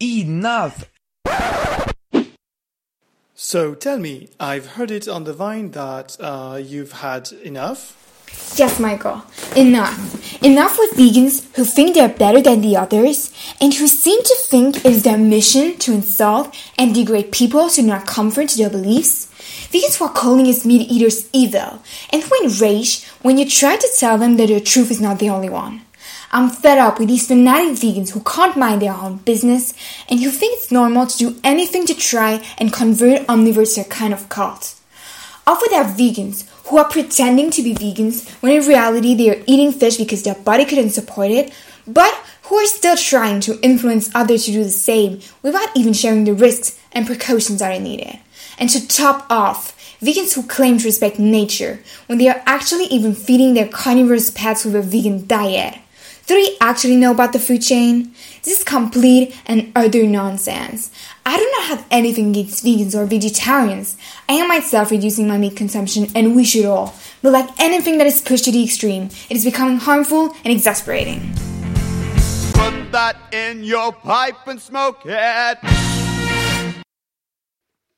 Enough! So tell me, I've heard it on the vine that uh, you've had enough? Yes, Michael. Enough. Enough with vegans who think they're better than the others and who seem to think it is their mission to insult and degrade people to not conform to their beliefs. Vegans who are calling us meat eaters evil and who enrage when you try to tell them that the truth is not the only one. I'm fed up with these fanatic vegans who can't mind their own business and who think it's normal to do anything to try and convert omnivores to a kind of cult. Off with our vegans who are pretending to be vegans when in reality they are eating fish because their body couldn't support it, but who are still trying to influence others to do the same without even sharing the risks and precautions that are needed. And to top off, vegans who claim to respect nature when they are actually even feeding their carnivorous pets with a vegan diet. They actually know about the food chain? This is complete and utter nonsense. I do not have anything against vegans or vegetarians. I am myself reducing my meat consumption, and we should all. But like anything that is pushed to the extreme, it is becoming harmful and exasperating. Put that in your pipe and smoke it.